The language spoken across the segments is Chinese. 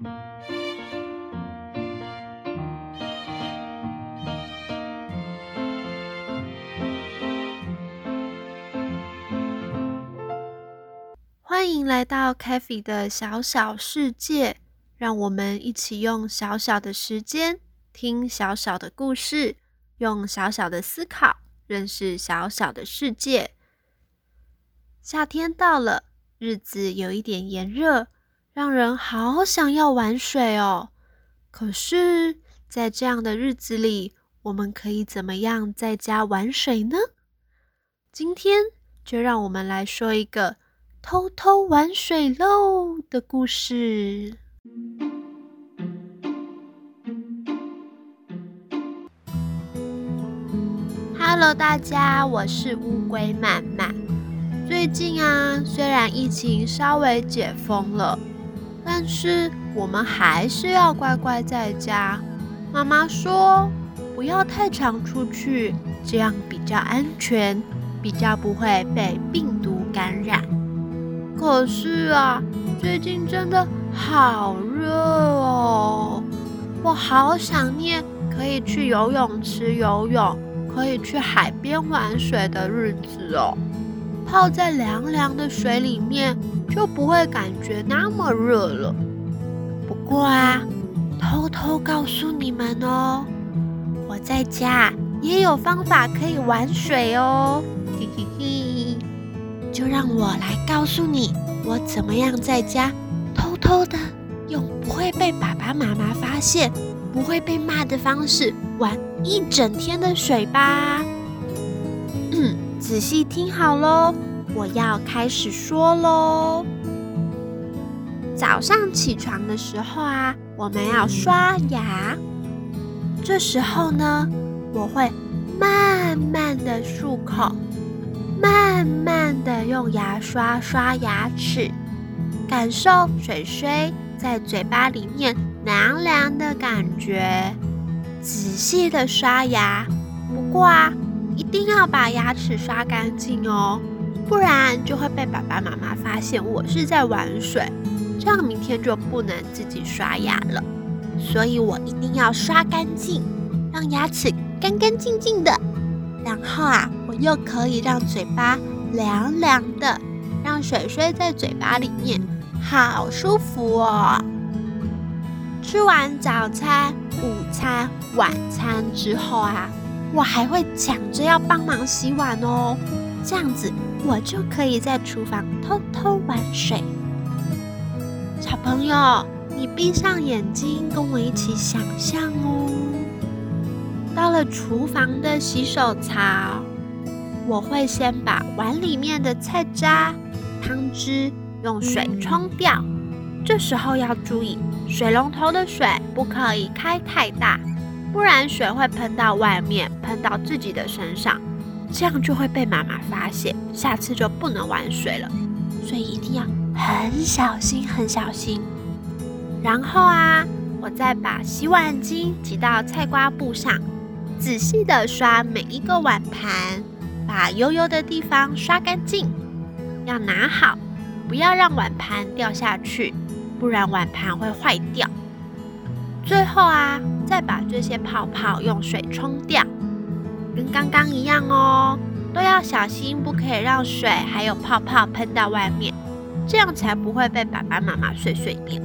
欢迎来到 k a f e 的小小世界，让我们一起用小小的时间听小小的故事，用小小的思考认识小小的世界。夏天到了，日子有一点炎热，让人好想要玩水哦。可是，在这样的日子里，我们可以怎么样在家玩水呢？今天就让我们来说一个。偷偷玩水喽的故事。Hello，大家，我是乌龟曼曼。最近啊，虽然疫情稍微解封了，但是我们还是要乖乖在家。妈妈说，不要太常出去，这样比较安全，比较不会被病毒感染。可是啊，最近真的好热哦，我好想念可以去游泳池游泳，可以去海边玩水的日子哦。泡在凉凉的水里面，就不会感觉那么热了。不过啊，偷偷告诉你们哦，我在家也有方法可以玩水哦。嘿嘿嘿。就让我来告诉你，我怎么样在家偷偷的用不会被爸爸妈妈发现、不会被骂的方式玩一整天的水吧。仔细听好喽，我要开始说喽。早上起床的时候啊，我们要刷牙。这时候呢，我会慢慢的漱口。慢慢的用牙刷刷牙齿，感受水水在嘴巴里面凉凉的感觉。仔细的刷牙，不过啊，一定要把牙齿刷干净哦，不然就会被爸爸妈妈发现我是在玩水，这样明天就不能自己刷牙了。所以我一定要刷干净，让牙齿干干净净的。然后啊，我又可以让嘴巴凉凉的，让水水在嘴巴里面，好舒服哦。吃完早餐、午餐、晚餐之后啊，我还会抢着要帮忙洗碗哦。这样子，我就可以在厨房偷偷玩水。小朋友，你闭上眼睛，跟我一起想象哦。到了厨房的洗手槽，我会先把碗里面的菜渣、汤汁用水冲掉。这时候要注意，水龙头的水不可以开太大，不然水会喷到外面，喷到自己的身上，这样就会被妈妈发现，下次就不能玩水了。所以一定要很小心，很小心。然后啊，我再把洗碗巾挤到菜瓜布上。仔细的刷每一个碗盘，把油油的地方刷干净，要拿好，不要让碗盘掉下去，不然碗盘会坏掉。最后啊，再把这些泡泡用水冲掉，跟刚刚一样哦，都要小心，不可以让水还有泡泡喷到外面，这样才不会被爸爸妈妈碎碎念。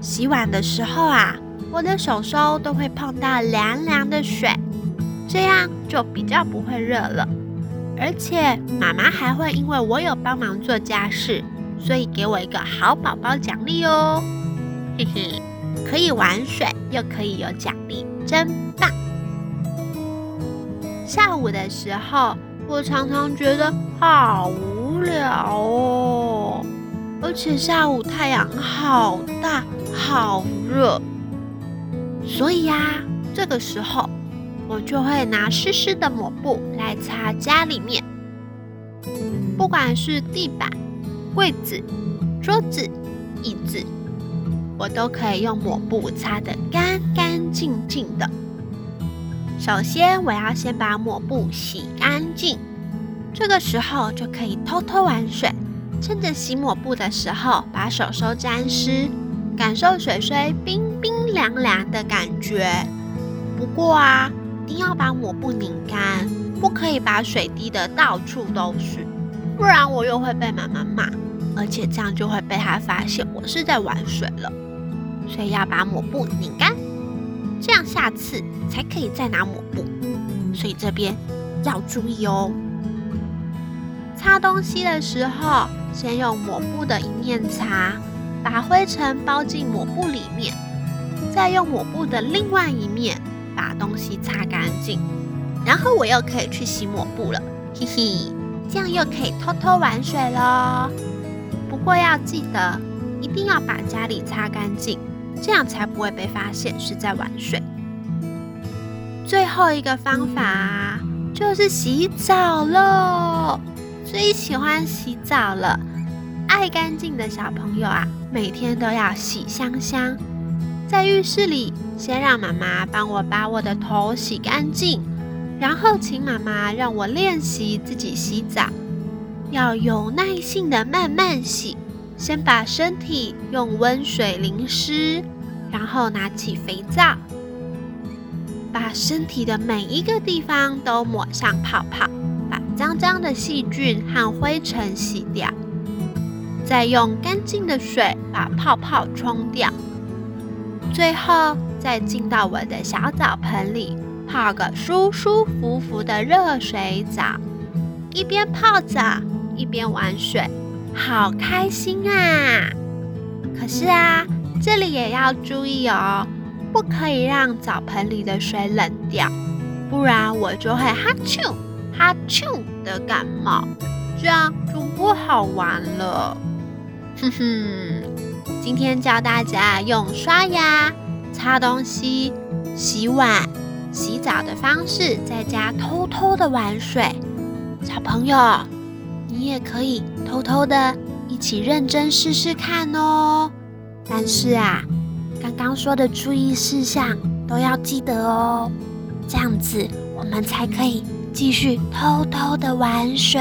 洗碗的时候啊。我的手手都会碰到凉凉的水，这样就比较不会热了。而且妈妈还会因为我有帮忙做家事，所以给我一个好宝宝奖励哦。嘿嘿，可以玩水又可以有奖励，真棒！下午的时候，我常常觉得好无聊哦，而且下午太阳好大，好热。所以呀，这个时候我就会拿湿湿的抹布来擦家里面，不管是地板、柜子、桌子、椅子，我都可以用抹布擦得干干净净的。首先，我要先把抹布洗干净，这个时候就可以偷偷玩水，趁着洗抹布的时候把手手沾湿。感受水水冰冰凉凉的感觉。不过啊，一定要把抹布拧干，不可以把水滴的到处都是，不然我又会被妈妈骂，而且这样就会被她发现我是在玩水了。所以要把抹布拧干，这样下次才可以再拿抹布。所以这边要注意哦。擦东西的时候，先用抹布的一面擦，把灰尘包进抹布里面，再用抹布的另外一面把东西擦干净，然后我又可以去洗抹布了，嘿嘿，这样又可以偷偷玩水喽。不过要记得，一定要把家里擦干净，这样才不会被发现是在玩水。最后一个方法就是洗澡喽。最喜欢洗澡了，爱干净的小朋友啊，每天都要洗香香。在浴室里，先让妈妈帮我把我的头洗干净，然后请妈妈让我练习自己洗澡。要有耐性的慢慢洗，先把身体用温水淋湿，然后拿起肥皂，把身体的每一个地方都抹上泡泡。把脏脏的细菌和灰尘洗掉，再用干净的水把泡泡冲掉，最后再进到我的小澡盆里泡个舒舒服服的热水澡，一边泡澡一边玩水，好开心啊！可是啊，这里也要注意哦，不可以让澡盆里的水冷掉，不然我就会哈啾。哈啾的感冒，这样就不好玩了。哼哼，今天教大家用刷牙、擦东西、洗碗、洗澡的方式，在家偷偷的玩水。小朋友，你也可以偷偷的一起认真试试看哦。但是啊，刚刚说的注意事项都要记得哦，这样子我们才可以。继续偷偷的玩水。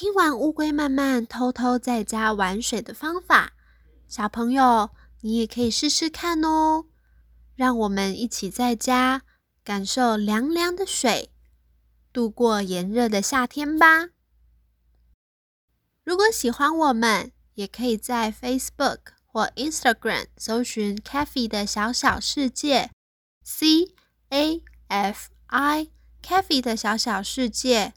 听完乌龟慢慢偷偷在家玩水的方法，小朋友你也可以试试看哦。让我们一起在家感受凉凉的水。度过炎热的夏天吧。如果喜欢我们，也可以在 Facebook 或 Instagram 搜寻 “Cafe 的小小世界 ”，C A F I Cafe 的小小世界。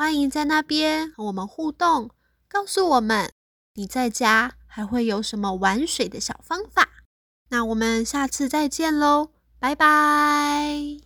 欢迎在那边和我们互动，告诉我们你在家还会有什么玩水的小方法。那我们下次再见喽，拜拜。